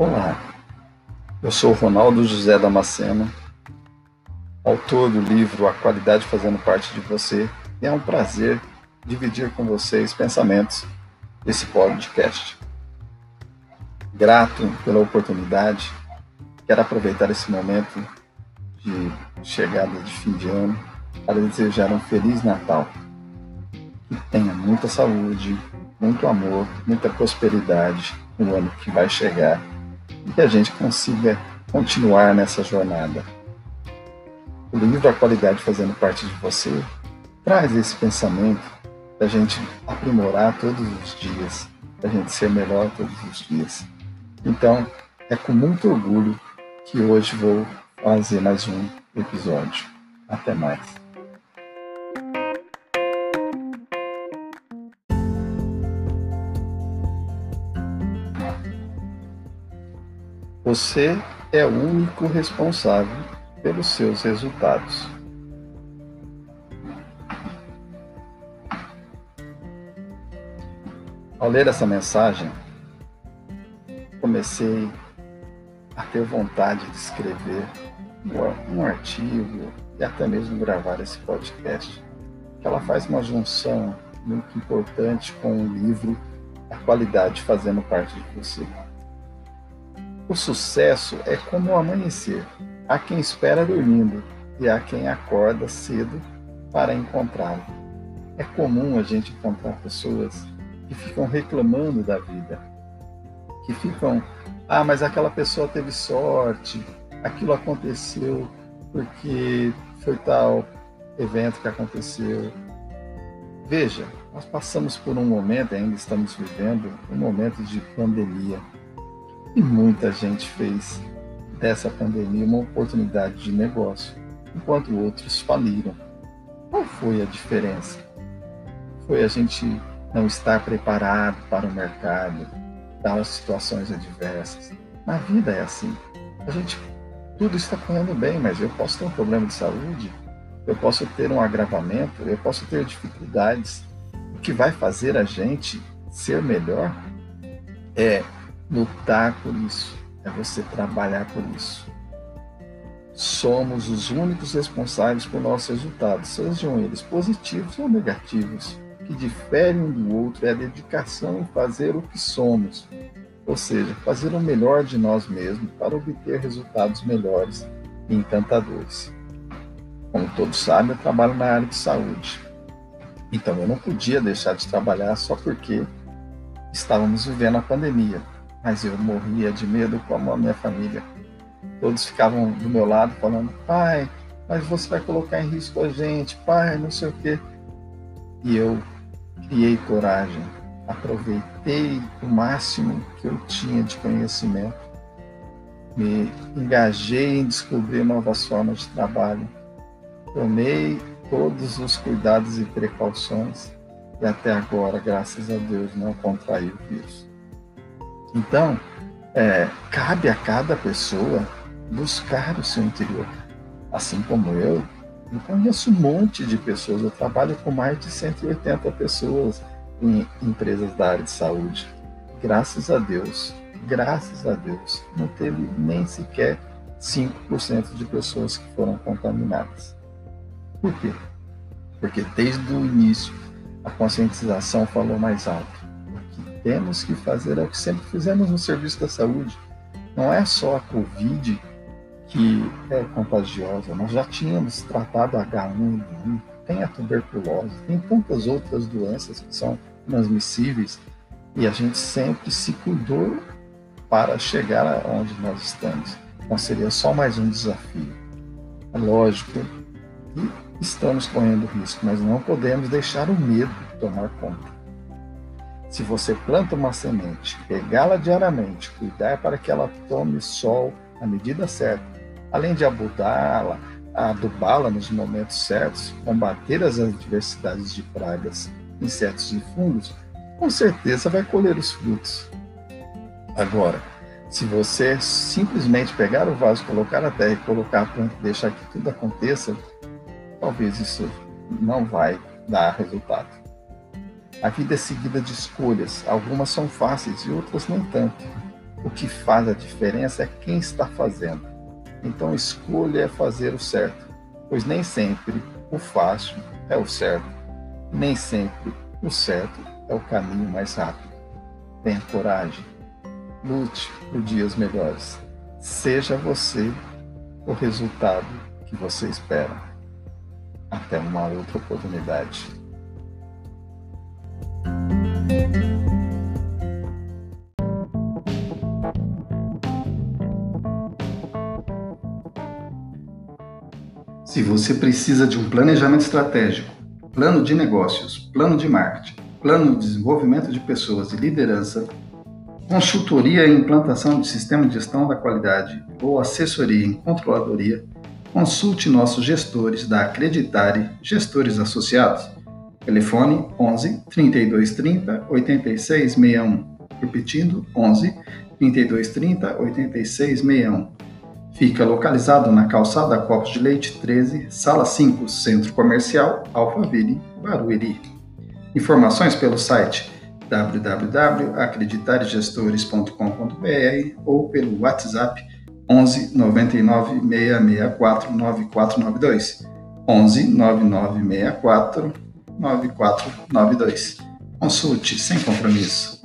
Olá, eu sou Ronaldo José Damasceno, autor do livro A Qualidade Fazendo Parte de Você, e é um prazer dividir com vocês pensamentos desse podcast. Grato pela oportunidade, quero aproveitar esse momento de chegada de fim de ano para desejar um Feliz Natal. Que tenha muita saúde, muito amor, muita prosperidade no ano que vai chegar e que a gente consiga continuar nessa jornada. O livro A Qualidade Fazendo Parte de Você traz esse pensamento da gente aprimorar todos os dias, da gente ser melhor todos os dias. Então, é com muito orgulho que hoje vou fazer mais um episódio. Até mais. Você é o único responsável pelos seus resultados. Ao ler essa mensagem, comecei a ter vontade de escrever um artigo e até mesmo gravar esse podcast. Ela faz uma junção muito importante com o livro A Qualidade Fazendo Parte de Você. O sucesso é como o amanhecer. Há quem espera dormindo e há quem acorda cedo para encontrá-lo. É comum a gente encontrar pessoas que ficam reclamando da vida, que ficam, ah, mas aquela pessoa teve sorte, aquilo aconteceu porque foi tal evento que aconteceu. Veja, nós passamos por um momento, ainda estamos vivendo, um momento de pandemia e muita gente fez dessa pandemia uma oportunidade de negócio, enquanto outros faliram. Qual foi a diferença? Foi a gente não estar preparado para o mercado, das situações adversas. Na vida é assim. A gente tudo está correndo bem, mas eu posso ter um problema de saúde, eu posso ter um agravamento, eu posso ter dificuldades. O que vai fazer a gente ser melhor é lutar por isso, é você trabalhar por isso. Somos os únicos responsáveis por nossos resultados, sejam eles positivos ou negativos. O que difere um do outro é a dedicação em fazer o que somos, ou seja, fazer o melhor de nós mesmos para obter resultados melhores e encantadores. Como todos sabem, eu trabalho na área de saúde. Então eu não podia deixar de trabalhar só porque estávamos vivendo a pandemia mas eu morria de medo como a minha família. Todos ficavam do meu lado falando: pai, mas você vai colocar em risco a gente, pai, não sei o quê. E eu criei coragem, aproveitei o máximo que eu tinha de conhecimento, me engajei em descobrir novas formas de trabalho, tomei todos os cuidados e precauções e até agora, graças a Deus, não contraí o vírus. Então, é, cabe a cada pessoa buscar o seu interior. Assim como eu, eu conheço um monte de pessoas, eu trabalho com mais de 180 pessoas em empresas da área de saúde. Graças a Deus, graças a Deus, não teve nem sequer 5% de pessoas que foram contaminadas. Por quê? Porque desde o início a conscientização falou mais alto temos que fazer é o que sempre fizemos no serviço da saúde. Não é só a Covid que é contagiosa, nós já tínhamos tratado H1N1, tem a tuberculose, tem tantas outras doenças que são transmissíveis e a gente sempre se cuidou para chegar aonde nós estamos. Então seria só mais um desafio. É lógico que estamos correndo risco, mas não podemos deixar o medo tomar conta. Se você planta uma semente, regá-la diariamente, cuidar para que ela tome sol na medida certa, além de abudá-la, adubá-la nos momentos certos, combater as adversidades de pragas, insetos e fungos, com certeza vai colher os frutos. Agora, se você simplesmente pegar o vaso, colocar a terra e colocar a planta e deixar que tudo aconteça, talvez isso não vai dar resultado. A vida é seguida de escolhas, algumas são fáceis e outras nem tanto. O que faz a diferença é quem está fazendo. Então escolha é fazer o certo, pois nem sempre o fácil é o certo, nem sempre o certo é o caminho mais rápido. Tenha coragem, lute por dias melhores. Seja você o resultado que você espera. Até uma outra oportunidade. Se você precisa de um planejamento estratégico, plano de negócios, plano de marketing, plano de desenvolvimento de pessoas e liderança, consultoria e implantação de sistema de gestão da qualidade ou assessoria em controladoria, consulte nossos gestores da Acreditare Gestores Associados. Telefone 11 3230 8661. Repetindo, 11 3230 8661. Fica localizado na calçada Copos de Leite 13, sala 5, Centro Comercial Alphaville, Barueri. Informações pelo site www.acreditaregestores.com.br ou pelo WhatsApp 11 99 664 9492. 11 99 64 9492. Consulte sem compromisso.